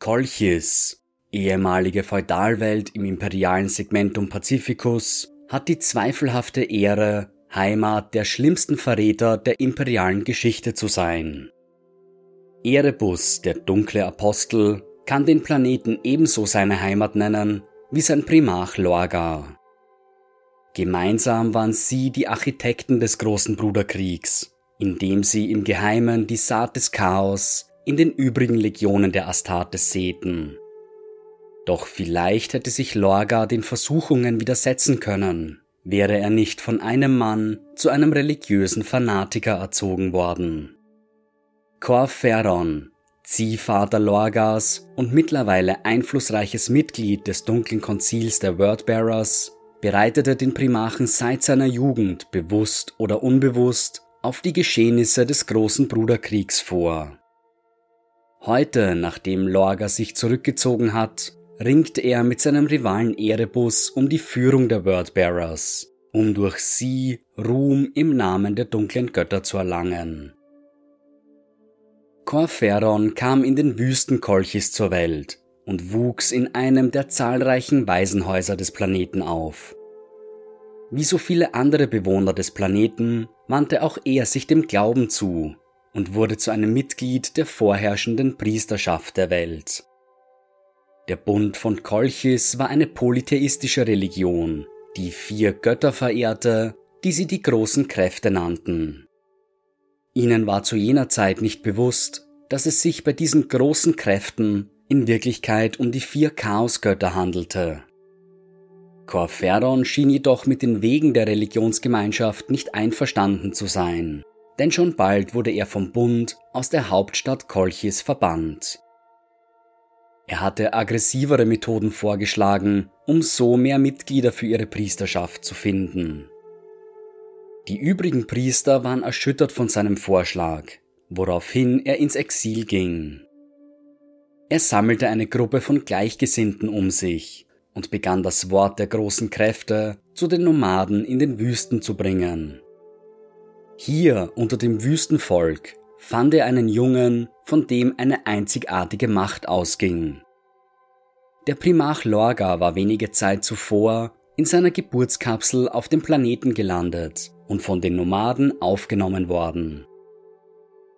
Kolchis, ehemalige Feudalwelt im imperialen Segmentum Pacificus, hat die zweifelhafte Ehre, Heimat der schlimmsten Verräter der imperialen Geschichte zu sein. Erebus, der dunkle Apostel, kann den Planeten ebenso seine Heimat nennen wie sein Primarch Lorga. Gemeinsam waren sie die Architekten des großen Bruderkriegs, indem sie im Geheimen die Saat des Chaos in den übrigen Legionen der Astartes säten. Doch vielleicht hätte sich Lorga den Versuchungen widersetzen können, wäre er nicht von einem Mann zu einem religiösen Fanatiker erzogen worden. Corferon, Ziehvater Lorgas und mittlerweile einflussreiches Mitglied des dunklen Konzils der Wordbearers, bereitete den Primarchen seit seiner Jugend bewusst oder unbewusst auf die Geschehnisse des großen Bruderkriegs vor. Heute, nachdem Lorga sich zurückgezogen hat, ringt er mit seinem Rivalen Erebus um die Führung der Wordbearers, um durch sie Ruhm im Namen der dunklen Götter zu erlangen. Corferon kam in den Wüsten Kolchis zur Welt und wuchs in einem der zahlreichen Waisenhäuser des Planeten auf. Wie so viele andere Bewohner des Planeten wandte auch er sich dem Glauben zu und wurde zu einem Mitglied der vorherrschenden Priesterschaft der Welt. Der Bund von Kolchis war eine polytheistische Religion, die vier Götter verehrte, die sie die großen Kräfte nannten. Ihnen war zu jener Zeit nicht bewusst, dass es sich bei diesen großen Kräften in Wirklichkeit um die vier Chaosgötter handelte. Corferon schien jedoch mit den Wegen der Religionsgemeinschaft nicht einverstanden zu sein, denn schon bald wurde er vom Bund aus der Hauptstadt Kolchis verbannt. Er hatte aggressivere Methoden vorgeschlagen, um so mehr Mitglieder für ihre Priesterschaft zu finden. Die übrigen Priester waren erschüttert von seinem Vorschlag, woraufhin er ins Exil ging. Er sammelte eine Gruppe von Gleichgesinnten um sich und begann das Wort der großen Kräfte zu den Nomaden in den Wüsten zu bringen. Hier unter dem Wüstenvolk fand er einen Jungen, von dem eine einzigartige Macht ausging. Der Primarch Lorga war wenige Zeit zuvor in seiner Geburtskapsel auf dem Planeten gelandet und von den Nomaden aufgenommen worden.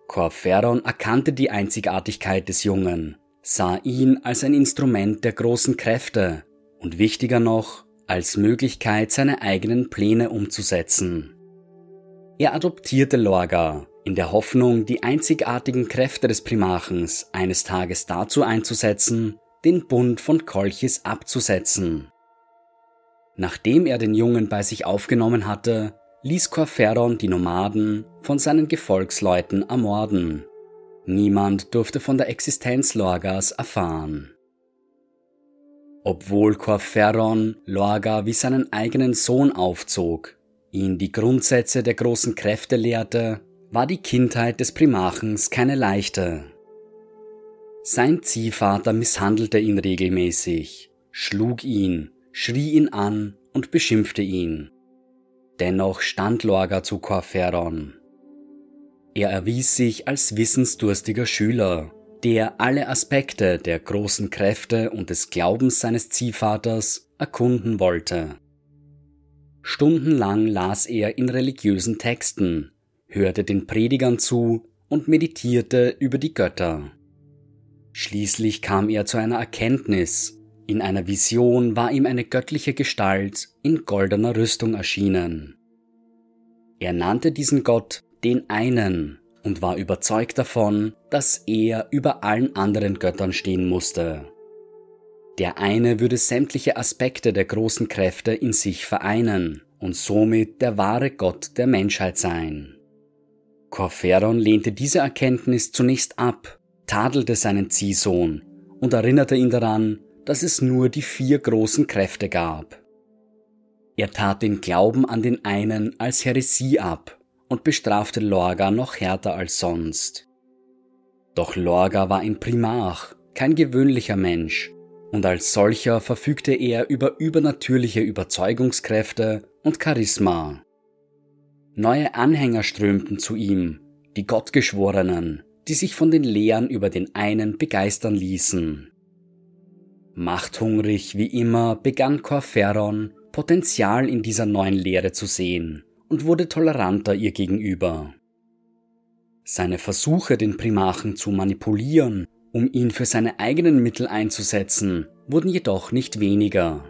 Corferon erkannte die Einzigartigkeit des Jungen, sah ihn als ein Instrument der großen Kräfte und wichtiger noch, als Möglichkeit, seine eigenen Pläne umzusetzen. Er adoptierte Lorga in der Hoffnung, die einzigartigen Kräfte des Primarchens eines Tages dazu einzusetzen, den Bund von Kolchis abzusetzen. Nachdem er den Jungen bei sich aufgenommen hatte, ließ Corferon die Nomaden von seinen Gefolgsleuten ermorden. Niemand durfte von der Existenz Lorgas erfahren. Obwohl Corferon Lorga wie seinen eigenen Sohn aufzog, ihn die Grundsätze der großen Kräfte lehrte, war die Kindheit des Primarchens keine leichte. Sein Ziehvater misshandelte ihn regelmäßig, schlug ihn, schrie ihn an und beschimpfte ihn. Dennoch stand Lorga zu Corferon. Er erwies sich als wissensdurstiger Schüler, der alle Aspekte der großen Kräfte und des Glaubens seines Ziehvaters erkunden wollte. Stundenlang las er in religiösen Texten, hörte den Predigern zu und meditierte über die Götter. Schließlich kam er zu einer Erkenntnis, in einer Vision war ihm eine göttliche Gestalt in goldener Rüstung erschienen. Er nannte diesen Gott den einen und war überzeugt davon, dass er über allen anderen Göttern stehen musste. Der eine würde sämtliche Aspekte der großen Kräfte in sich vereinen und somit der wahre Gott der Menschheit sein. Corferon lehnte diese Erkenntnis zunächst ab, tadelte seinen Ziehsohn und erinnerte ihn daran, dass es nur die vier großen Kräfte gab. Er tat den Glauben an den einen als Häresie ab und bestrafte Lorga noch härter als sonst. Doch Lorga war ein Primarch, kein gewöhnlicher Mensch, und als solcher verfügte er über übernatürliche Überzeugungskräfte und Charisma. Neue Anhänger strömten zu ihm, die Gottgeschworenen, die sich von den Lehren über den einen begeistern ließen. Machthungrig wie immer begann Corferon Potenzial in dieser neuen Lehre zu sehen und wurde toleranter ihr gegenüber. Seine Versuche, den Primachen zu manipulieren, um ihn für seine eigenen Mittel einzusetzen, wurden jedoch nicht weniger.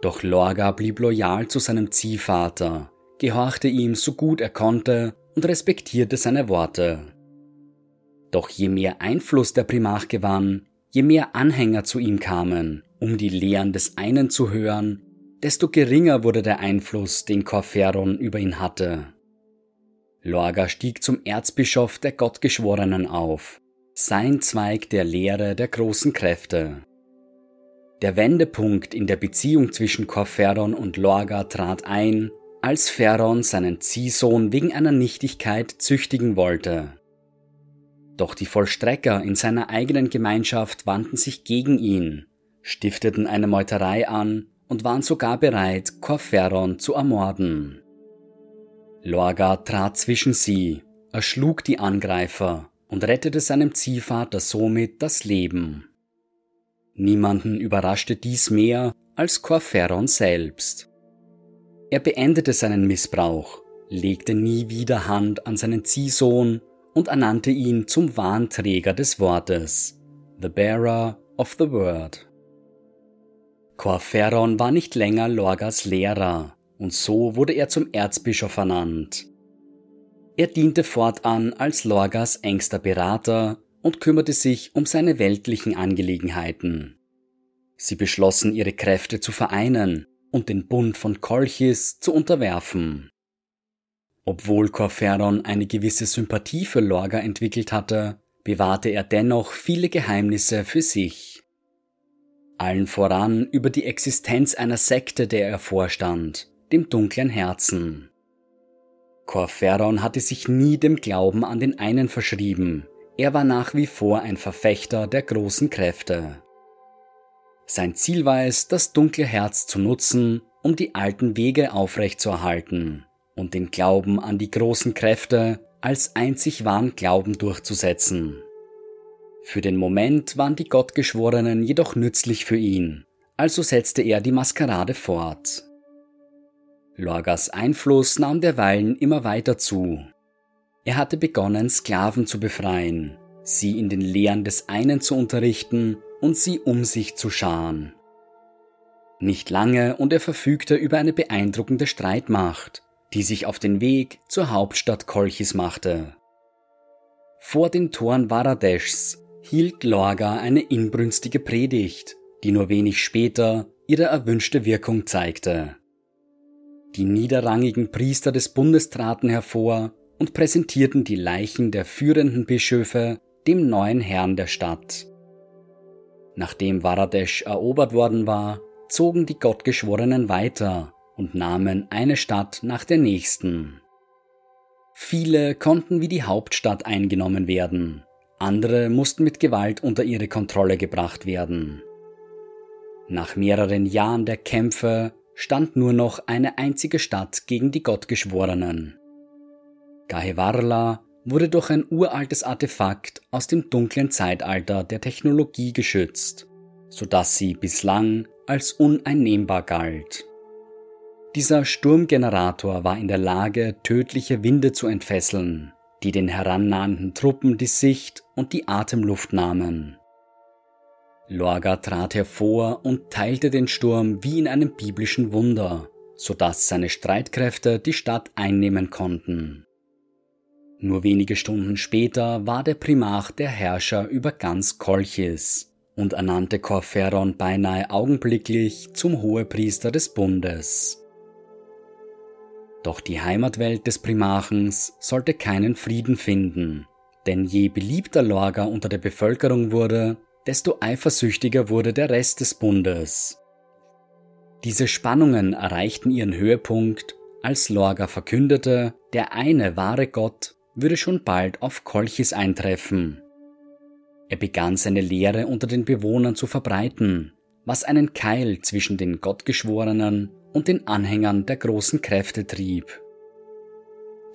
Doch Lorga blieb loyal zu seinem Ziehvater, gehorchte ihm so gut er konnte und respektierte seine Worte. Doch je mehr Einfluss der Primarch gewann, je mehr Anhänger zu ihm kamen, um die Lehren des einen zu hören, desto geringer wurde der Einfluss, den Corferon über ihn hatte. Lorga stieg zum Erzbischof der Gottgeschworenen auf, sein Zweig der Lehre der großen Kräfte. Der Wendepunkt in der Beziehung zwischen Corferon und Lorga trat ein, als Pharaon seinen Ziehsohn wegen einer Nichtigkeit züchtigen wollte. Doch die Vollstrecker in seiner eigenen Gemeinschaft wandten sich gegen ihn, stifteten eine Meuterei an und waren sogar bereit, Corferon zu ermorden. Lorga trat zwischen sie, erschlug die Angreifer und rettete seinem Ziehvater somit das Leben. Niemanden überraschte dies mehr als Corferon selbst. Er beendete seinen Missbrauch, legte nie wieder Hand an seinen Ziehsohn und ernannte ihn zum Warnträger des Wortes, the bearer of the word. Corferon war nicht länger Lorgas Lehrer, und so wurde er zum Erzbischof ernannt. Er diente fortan als Lorgas engster Berater und kümmerte sich um seine weltlichen Angelegenheiten. Sie beschlossen ihre Kräfte zu vereinen und den Bund von Kolchis zu unterwerfen. Obwohl Corferon eine gewisse Sympathie für Lorga entwickelt hatte, bewahrte er dennoch viele Geheimnisse für sich. Allen voran über die Existenz einer Sekte, der er vorstand, dem dunklen Herzen. Corferon hatte sich nie dem Glauben an den einen verschrieben, er war nach wie vor ein Verfechter der großen Kräfte. Sein Ziel war es, das dunkle Herz zu nutzen, um die alten Wege aufrechtzuerhalten und den Glauben an die großen Kräfte als einzig wahren Glauben durchzusetzen. Für den Moment waren die Gottgeschworenen jedoch nützlich für ihn, also setzte er die Maskerade fort. Lorgas Einfluss nahm derweilen immer weiter zu. Er hatte begonnen, Sklaven zu befreien, sie in den Lehren des einen zu unterrichten und sie um sich zu scharen. Nicht lange und er verfügte über eine beeindruckende Streitmacht, die sich auf den Weg zur Hauptstadt Kolchis machte. Vor den Toren Varadeshs hielt Lorga eine inbrünstige Predigt, die nur wenig später ihre erwünschte Wirkung zeigte. Die niederrangigen Priester des Bundes traten hervor und präsentierten die Leichen der führenden Bischöfe dem neuen Herrn der Stadt. Nachdem Varadesh erobert worden war, zogen die Gottgeschworenen weiter und nahmen eine Stadt nach der nächsten. Viele konnten wie die Hauptstadt eingenommen werden, andere mussten mit Gewalt unter ihre Kontrolle gebracht werden. Nach mehreren Jahren der Kämpfe stand nur noch eine einzige Stadt gegen die Gottgeschworenen. Gahevarla wurde durch ein uraltes Artefakt aus dem dunklen Zeitalter der Technologie geschützt, sodass sie bislang als uneinnehmbar galt. Dieser Sturmgenerator war in der Lage, tödliche Winde zu entfesseln, die den herannahenden Truppen die Sicht und die Atemluft nahmen. Lorga trat hervor und teilte den Sturm wie in einem biblischen Wunder, sodass seine Streitkräfte die Stadt einnehmen konnten. Nur wenige Stunden später war der Primarch der Herrscher über ganz Kolchis und ernannte Corferon beinahe augenblicklich zum Hohepriester des Bundes. Doch die Heimatwelt des Primarchens sollte keinen Frieden finden, denn je beliebter Lorga unter der Bevölkerung wurde, desto eifersüchtiger wurde der Rest des Bundes. Diese Spannungen erreichten ihren Höhepunkt, als Lorga verkündete, der eine wahre Gott würde schon bald auf Kolchis eintreffen. Er begann seine Lehre unter den Bewohnern zu verbreiten, was einen Keil zwischen den Gottgeschworenen und den Anhängern der großen Kräfte trieb.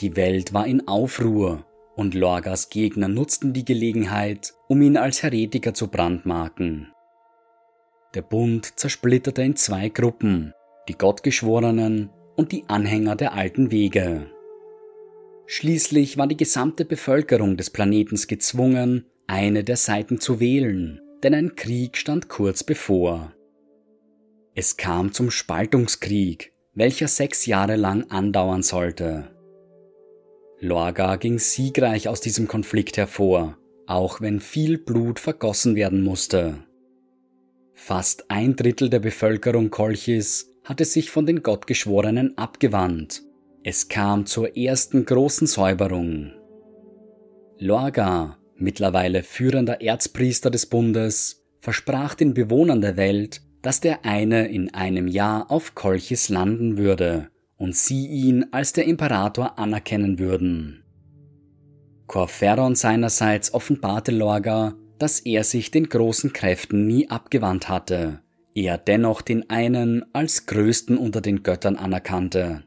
Die Welt war in Aufruhr und Lorgas Gegner nutzten die Gelegenheit, um ihn als Heretiker zu brandmarken. Der Bund zersplitterte in zwei Gruppen, die Gottgeschworenen und die Anhänger der alten Wege. Schließlich war die gesamte Bevölkerung des Planetens gezwungen, eine der Seiten zu wählen, denn ein Krieg stand kurz bevor. Es kam zum Spaltungskrieg, welcher sechs Jahre lang andauern sollte. Lorga ging siegreich aus diesem Konflikt hervor, auch wenn viel Blut vergossen werden musste. Fast ein Drittel der Bevölkerung Kolchis hatte sich von den Gottgeschworenen abgewandt. Es kam zur ersten großen Säuberung. Lorga, mittlerweile führender Erzpriester des Bundes, versprach den Bewohnern der Welt, dass der eine in einem Jahr auf Kolchis landen würde und sie ihn als der Imperator anerkennen würden. Corferon seinerseits offenbarte Lorga, dass er sich den großen Kräften nie abgewandt hatte, er dennoch den einen als größten unter den Göttern anerkannte.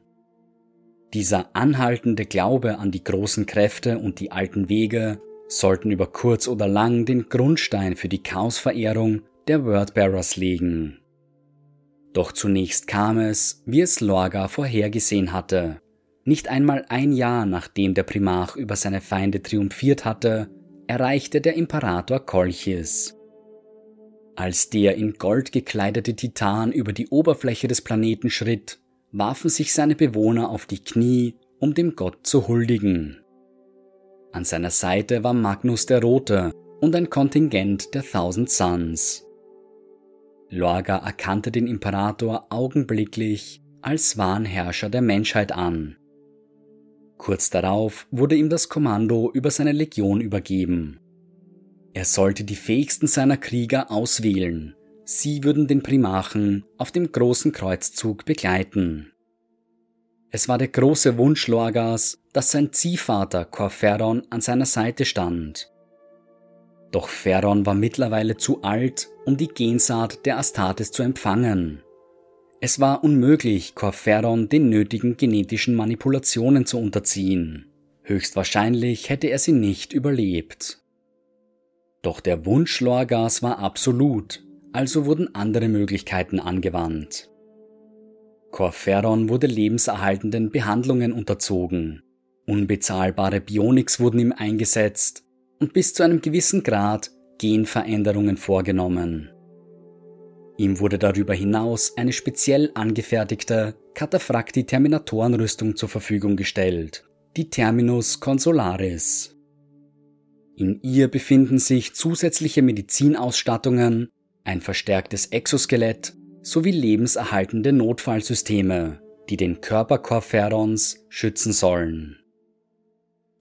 Dieser anhaltende Glaube an die großen Kräfte und die alten Wege sollten über kurz oder lang den Grundstein für die Chaosverehrung der Wordbearers legen. Doch zunächst kam es, wie es Lorga vorhergesehen hatte. Nicht einmal ein Jahr nachdem der Primarch über seine Feinde triumphiert hatte, erreichte der Imperator Kolchis. Als der in Gold gekleidete Titan über die Oberfläche des Planeten schritt, warfen sich seine Bewohner auf die Knie, um dem Gott zu huldigen. An seiner Seite war Magnus der Rote und ein Kontingent der Thousand Suns. Lorga erkannte den Imperator augenblicklich als wahren Herrscher der Menschheit an. Kurz darauf wurde ihm das Kommando über seine Legion übergeben. Er sollte die fähigsten seiner Krieger auswählen. Sie würden den Primarchen auf dem großen Kreuzzug begleiten. Es war der große Wunsch Lorgas, dass sein Ziehvater Corferon an seiner Seite stand. Doch Feron war mittlerweile zu alt, um die Gensaat der Astartes zu empfangen. Es war unmöglich, Corferon den nötigen genetischen Manipulationen zu unterziehen. Höchstwahrscheinlich hätte er sie nicht überlebt. Doch der Wunsch Lorgas war absolut, also wurden andere Möglichkeiten angewandt. Corferon wurde lebenserhaltenden Behandlungen unterzogen. Unbezahlbare Bionics wurden ihm eingesetzt und bis zu einem gewissen Grad Genveränderungen vorgenommen. Ihm wurde darüber hinaus eine speziell angefertigte Cataphracti-Terminatorenrüstung zur Verfügung gestellt, die Terminus Consolaris. In ihr befinden sich zusätzliche Medizinausstattungen, ein verstärktes Exoskelett sowie lebenserhaltende Notfallsysteme, die den Körper Corferons schützen sollen.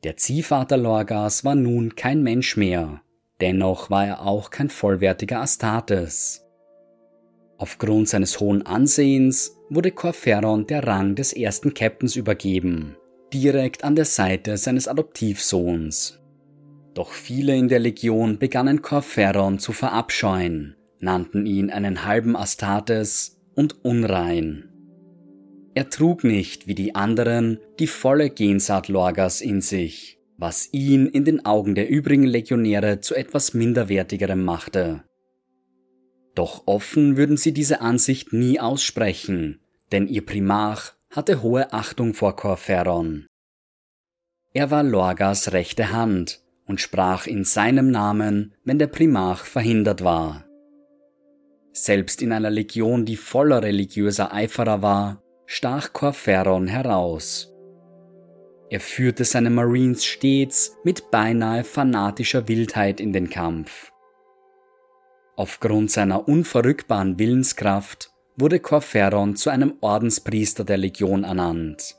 Der Ziehvater Lorgas war nun kein Mensch mehr, dennoch war er auch kein vollwertiger Astartes. Aufgrund seines hohen Ansehens wurde Corferon der Rang des ersten Captains übergeben, direkt an der Seite seines Adoptivsohns. Doch viele in der Legion begannen Corferon zu verabscheuen, nannten ihn einen halben Astartes und unrein. Er trug nicht, wie die anderen, die volle Gensaat Lorgas in sich, was ihn in den Augen der übrigen Legionäre zu etwas Minderwertigerem machte. Doch offen würden sie diese Ansicht nie aussprechen, denn ihr Primarch hatte hohe Achtung vor Corferon. Er war Lorgas rechte Hand und sprach in seinem Namen, wenn der Primarch verhindert war. Selbst in einer Legion, die voller religiöser Eiferer war, stach Corferon heraus. Er führte seine Marines stets mit beinahe fanatischer Wildheit in den Kampf. Aufgrund seiner unverrückbaren Willenskraft wurde Corferon zu einem Ordenspriester der Legion ernannt.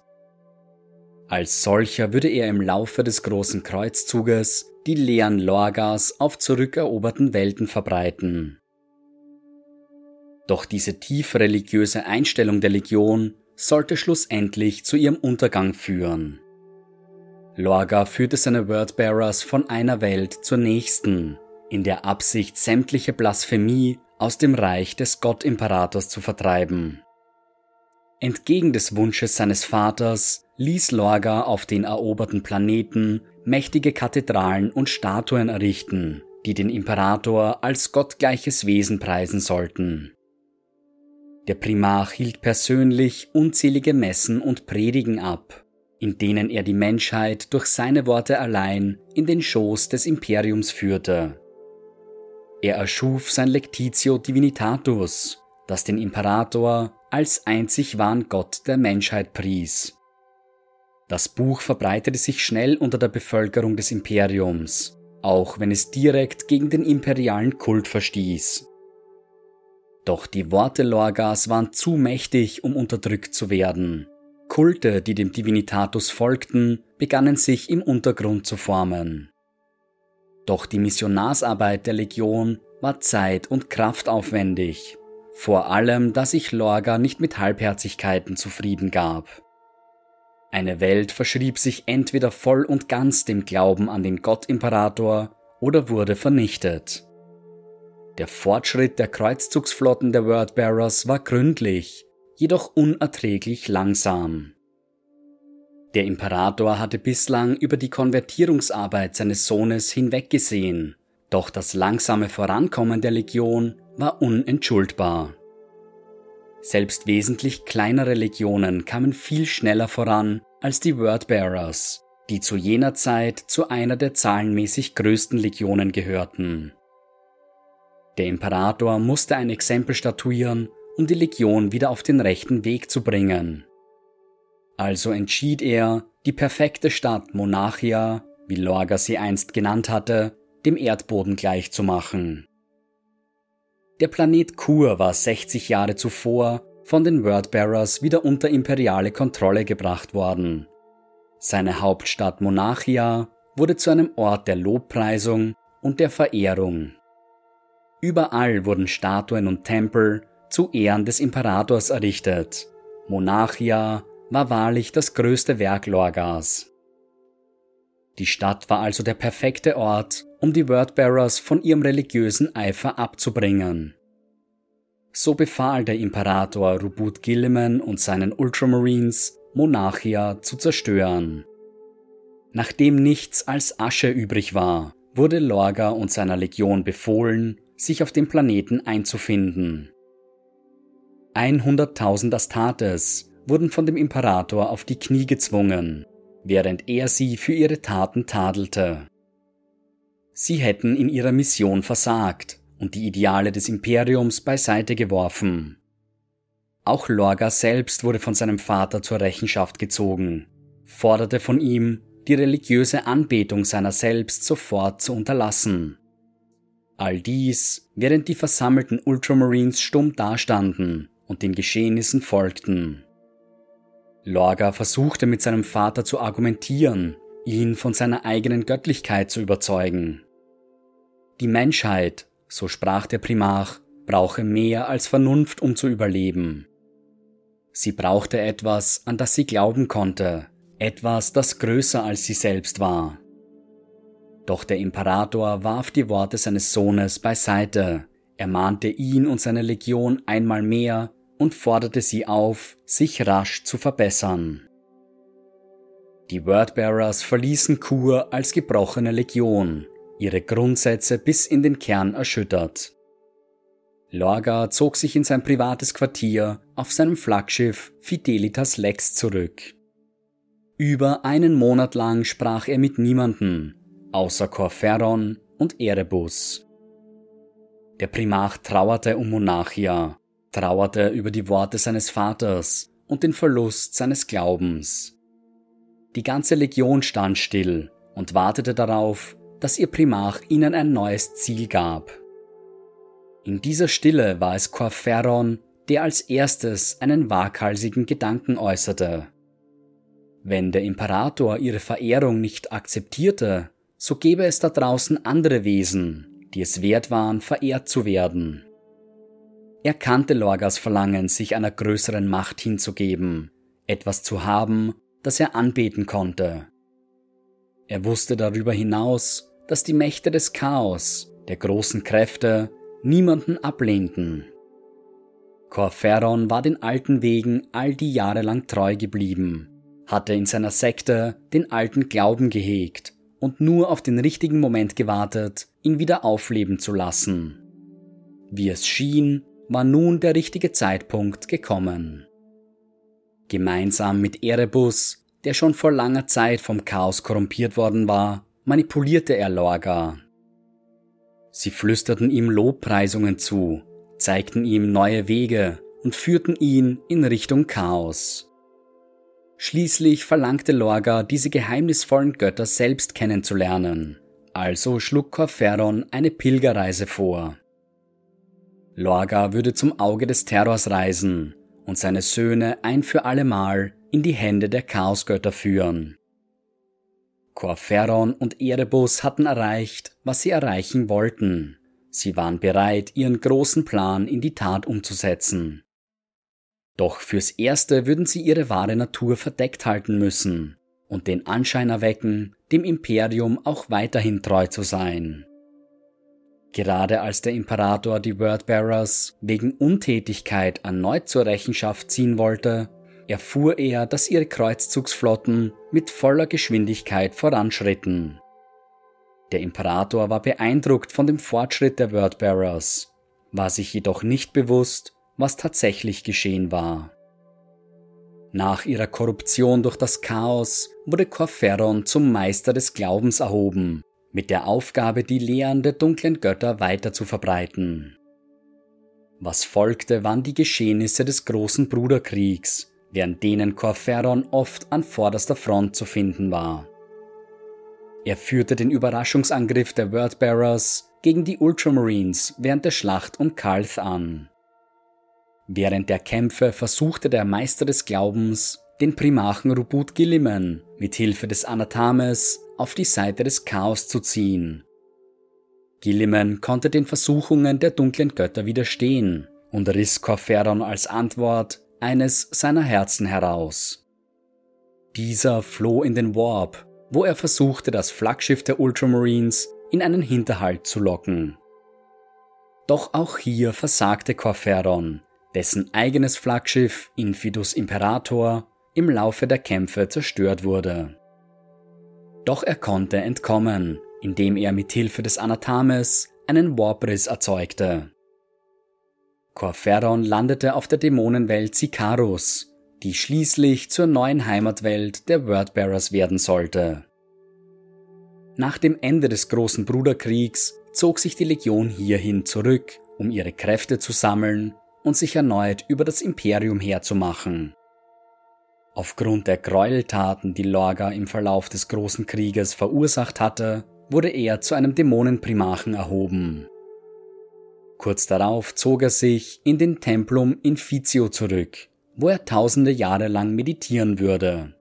Als solcher würde er im Laufe des großen Kreuzzuges die Lehren Lorgas auf zurückeroberten Welten verbreiten. Doch diese tief religiöse Einstellung der Legion sollte schlussendlich zu ihrem Untergang führen. Lorga führte seine Wordbearers von einer Welt zur nächsten in der Absicht, sämtliche Blasphemie aus dem Reich des Gottimperators zu vertreiben. Entgegen des Wunsches seines Vaters ließ Lorga auf den eroberten Planeten mächtige Kathedralen und Statuen errichten, die den Imperator als gottgleiches Wesen preisen sollten. Der Primarch hielt persönlich unzählige Messen und Predigen ab, in denen er die Menschheit durch seine Worte allein in den Schoß des Imperiums führte. Er erschuf sein Lectitio Divinitatus, das den Imperator als einzig wahren Gott der Menschheit pries. Das Buch verbreitete sich schnell unter der Bevölkerung des Imperiums, auch wenn es direkt gegen den imperialen Kult verstieß. Doch die Worte Lorgas waren zu mächtig, um unterdrückt zu werden. Kulte, die dem Divinitatus folgten, begannen sich im Untergrund zu formen. Doch die Missionarsarbeit der Legion war zeit- und kraftaufwendig, vor allem da sich Lorga nicht mit Halbherzigkeiten zufrieden gab. Eine Welt verschrieb sich entweder voll und ganz dem Glauben an den Gottimperator oder wurde vernichtet. Der Fortschritt der Kreuzzugsflotten der Wordbearers war gründlich, jedoch unerträglich langsam. Der Imperator hatte bislang über die Konvertierungsarbeit seines Sohnes hinweggesehen, doch das langsame Vorankommen der Legion war unentschuldbar. Selbst wesentlich kleinere Legionen kamen viel schneller voran als die Wordbearers, die zu jener Zeit zu einer der zahlenmäßig größten Legionen gehörten. Der Imperator musste ein Exempel statuieren, um die Legion wieder auf den rechten Weg zu bringen. Also entschied er, die perfekte Stadt Monarchia, wie Lorga sie einst genannt hatte, dem Erdboden gleichzumachen. Der Planet Kur war 60 Jahre zuvor von den Wordbearers wieder unter imperiale Kontrolle gebracht worden. Seine Hauptstadt Monarchia wurde zu einem Ort der Lobpreisung und der Verehrung. Überall wurden Statuen und Tempel zu Ehren des Imperators errichtet. Monarchia war wahrlich das größte Werk Lorgas. Die Stadt war also der perfekte Ort, um die Wordbearers von ihrem religiösen Eifer abzubringen. So befahl der Imperator Rubut Gilliman und seinen Ultramarines, Monarchia zu zerstören. Nachdem nichts als Asche übrig war, wurde Lorga und seiner Legion befohlen, sich auf dem Planeten einzufinden. 100.000 Astartes wurden von dem Imperator auf die Knie gezwungen, während er sie für ihre Taten tadelte. Sie hätten in ihrer Mission versagt und die Ideale des Imperiums beiseite geworfen. Auch Lorga selbst wurde von seinem Vater zur Rechenschaft gezogen, forderte von ihm, die religiöse Anbetung seiner selbst sofort zu unterlassen. All dies, während die versammelten Ultramarines stumm dastanden und den Geschehnissen folgten. Lorga versuchte mit seinem Vater zu argumentieren, ihn von seiner eigenen Göttlichkeit zu überzeugen. Die Menschheit, so sprach der Primarch, brauche mehr als Vernunft, um zu überleben. Sie brauchte etwas, an das sie glauben konnte, etwas, das größer als sie selbst war. Doch der Imperator warf die Worte seines Sohnes beiseite, ermahnte ihn und seine Legion einmal mehr und forderte sie auf, sich rasch zu verbessern. Die Wordbearers verließen Kur als gebrochene Legion, ihre Grundsätze bis in den Kern erschüttert. Lorga zog sich in sein privates Quartier auf seinem Flaggschiff Fidelitas Lex zurück. Über einen Monat lang sprach er mit niemanden, außer Corferon und Erebus. Der Primarch trauerte um Monarchia, trauerte über die Worte seines Vaters und den Verlust seines Glaubens. Die ganze Legion stand still und wartete darauf, dass ihr Primarch ihnen ein neues Ziel gab. In dieser Stille war es Corferon, der als erstes einen waghalsigen Gedanken äußerte. Wenn der Imperator ihre Verehrung nicht akzeptierte, so gäbe es da draußen andere Wesen, die es wert waren, verehrt zu werden. Er kannte Lorgas Verlangen, sich einer größeren Macht hinzugeben, etwas zu haben, das er anbeten konnte. Er wusste darüber hinaus, dass die Mächte des Chaos, der großen Kräfte, niemanden ablehnten. Corferon war den alten Wegen all die Jahre lang treu geblieben, hatte in seiner Sekte den alten Glauben gehegt und nur auf den richtigen Moment gewartet, ihn wieder aufleben zu lassen. Wie es schien, war nun der richtige Zeitpunkt gekommen. Gemeinsam mit Erebus, der schon vor langer Zeit vom Chaos korrumpiert worden war, manipulierte er Lorga. Sie flüsterten ihm Lobpreisungen zu, zeigten ihm neue Wege und führten ihn in Richtung Chaos. Schließlich verlangte Lorga, diese geheimnisvollen Götter selbst kennenzulernen, also schlug Corferon eine Pilgerreise vor. Lorga würde zum Auge des Terrors reisen und seine Söhne ein für allemal in die Hände der Chaosgötter führen. Corferon und Erebus hatten erreicht, was sie erreichen wollten. Sie waren bereit, ihren großen Plan in die Tat umzusetzen. Doch fürs Erste würden sie ihre wahre Natur verdeckt halten müssen und den Anschein erwecken, dem Imperium auch weiterhin treu zu sein. Gerade als der Imperator die Wordbearers wegen Untätigkeit erneut zur Rechenschaft ziehen wollte, erfuhr er, dass ihre Kreuzzugsflotten mit voller Geschwindigkeit voranschritten. Der Imperator war beeindruckt von dem Fortschritt der Wordbearers, war sich jedoch nicht bewusst, was tatsächlich geschehen war. Nach ihrer Korruption durch das Chaos wurde Corferon zum Meister des Glaubens erhoben, mit der Aufgabe, die Lehren der dunklen Götter weiter zu verbreiten. Was folgte, waren die Geschehnisse des großen Bruderkriegs, während denen Corferon oft an vorderster Front zu finden war. Er führte den Überraschungsangriff der Wordbearers gegen die Ultramarines während der Schlacht um Kalth an. Während der Kämpfe versuchte der Meister des Glaubens, den Primarchen Rubut Gilliman mit Hilfe des Anathames auf die Seite des Chaos zu ziehen. Gilliman konnte den Versuchungen der dunklen Götter widerstehen und riss Corferon als Antwort eines seiner Herzen heraus. Dieser floh in den Warp, wo er versuchte, das Flaggschiff der Ultramarines in einen Hinterhalt zu locken. Doch auch hier versagte Corferon, dessen eigenes Flaggschiff Infidus Imperator im Laufe der Kämpfe zerstört wurde. Doch er konnte entkommen, indem er mit Hilfe des Anathames einen Warpriss erzeugte. Corferon landete auf der Dämonenwelt Sicarus, die schließlich zur neuen Heimatwelt der Wordbearers werden sollte. Nach dem Ende des großen Bruderkriegs zog sich die Legion hierhin zurück, um ihre Kräfte zu sammeln und sich erneut über das Imperium herzumachen. Aufgrund der Gräueltaten, die Lorga im Verlauf des großen Krieges verursacht hatte, wurde er zu einem Dämonenprimachen erhoben. Kurz darauf zog er sich in den Templum Infizio zurück, wo er tausende Jahre lang meditieren würde.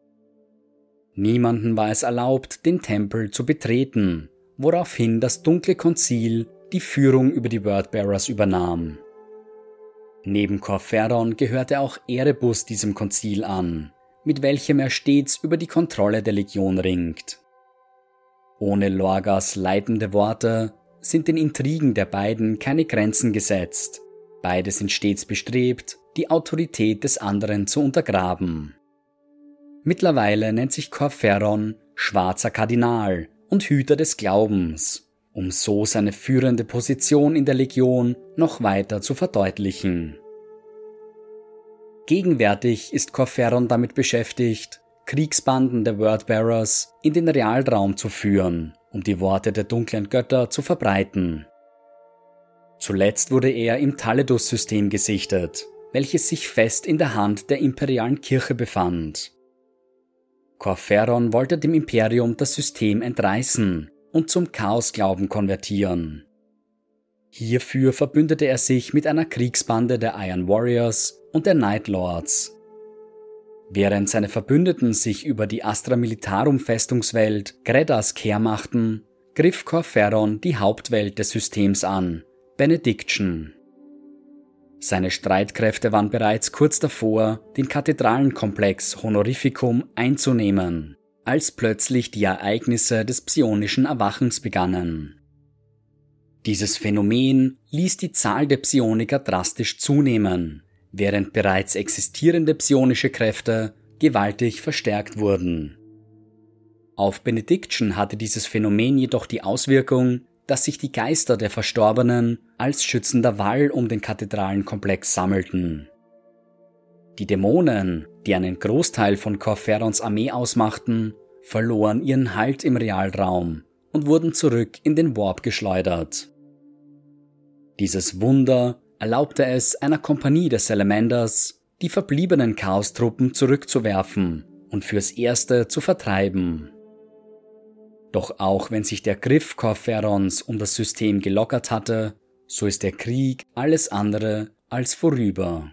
Niemanden war es erlaubt, den Tempel zu betreten, woraufhin das dunkle Konzil die Führung über die Wordbearers übernahm. Neben Corferon gehörte auch Erebus diesem Konzil an, mit welchem er stets über die Kontrolle der Legion ringt. Ohne Lorgas leitende Worte sind den Intrigen der beiden keine Grenzen gesetzt. Beide sind stets bestrebt, die Autorität des anderen zu untergraben. Mittlerweile nennt sich Corferon Schwarzer Kardinal und Hüter des Glaubens, um so seine führende Position in der Legion noch weiter zu verdeutlichen. Gegenwärtig ist Corferon damit beschäftigt, Kriegsbanden der Wordbearers in den Realraum zu führen, um die Worte der dunklen Götter zu verbreiten. Zuletzt wurde er im Taledus-System gesichtet, welches sich fest in der Hand der imperialen Kirche befand. Corferon wollte dem Imperium das System entreißen und zum Chaosglauben konvertieren. Hierfür verbündete er sich mit einer Kriegsbande der Iron Warriors und der Night Lords. Während seine Verbündeten sich über die Astra Militarum Festungswelt Gredas kehr machten, griff Corferon die Hauptwelt des Systems an, Benediction. Seine Streitkräfte waren bereits kurz davor, den Kathedralenkomplex Honorificum einzunehmen, als plötzlich die Ereignisse des psionischen Erwachens begannen. Dieses Phänomen ließ die Zahl der Psioniker drastisch zunehmen, während bereits existierende psionische Kräfte gewaltig verstärkt wurden. Auf Benediction hatte dieses Phänomen jedoch die Auswirkung, dass sich die Geister der Verstorbenen als schützender Wall um den Kathedralenkomplex sammelten. Die Dämonen, die einen Großteil von Corferons Armee ausmachten, verloren ihren Halt im Realraum und wurden zurück in den Warp geschleudert. Dieses Wunder erlaubte es einer Kompanie der Salamanders, die verbliebenen Chaostruppen zurückzuwerfen und fürs Erste zu vertreiben. Doch auch wenn sich der Griff Corferons um das System gelockert hatte, so ist der Krieg alles andere als vorüber.